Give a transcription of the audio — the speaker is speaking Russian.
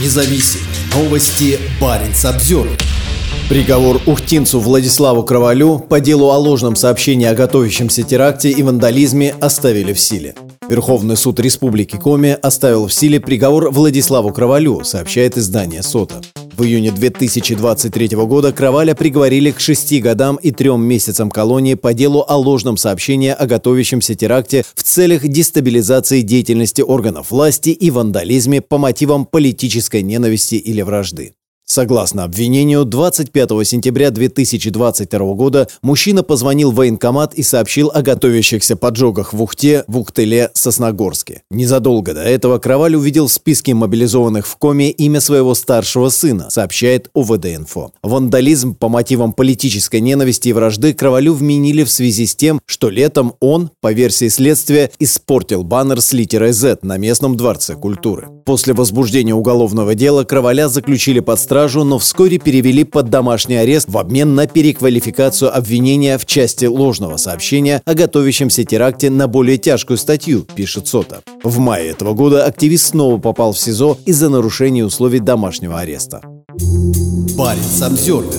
независим. Новости Баренц обзор. Приговор ухтинцу Владиславу Кровалю по делу о ложном сообщении о готовящемся теракте и вандализме оставили в силе. Верховный суд Республики Коми оставил в силе приговор Владиславу Кровалю, сообщает издание «Сота». В июне 2023 года Кроваля приговорили к шести годам и трем месяцам колонии по делу о ложном сообщении о готовящемся теракте в целях дестабилизации деятельности органов власти и вандализме по мотивам политической ненависти или вражды. Согласно обвинению, 25 сентября 2022 года мужчина позвонил в военкомат и сообщил о готовящихся поджогах в Ухте, в Ухтыле, Сосногорске. Незадолго до этого Кроваль увидел в списке мобилизованных в Коме имя своего старшего сына, сообщает УВД-инфо. Вандализм по мотивам политической ненависти и вражды Кровалю вменили в связи с тем, что летом он, по версии следствия, испортил баннер с литерой Z на местном дворце культуры. После возбуждения уголовного дела Кроваля заключили под стражу, но вскоре перевели под домашний арест в обмен на переквалификацию обвинения в части ложного сообщения о готовящемся теракте на более тяжкую статью, пишет Сота. В мае этого года активист снова попал в СИЗО из-за нарушения условий домашнего ареста. Парень Самсервер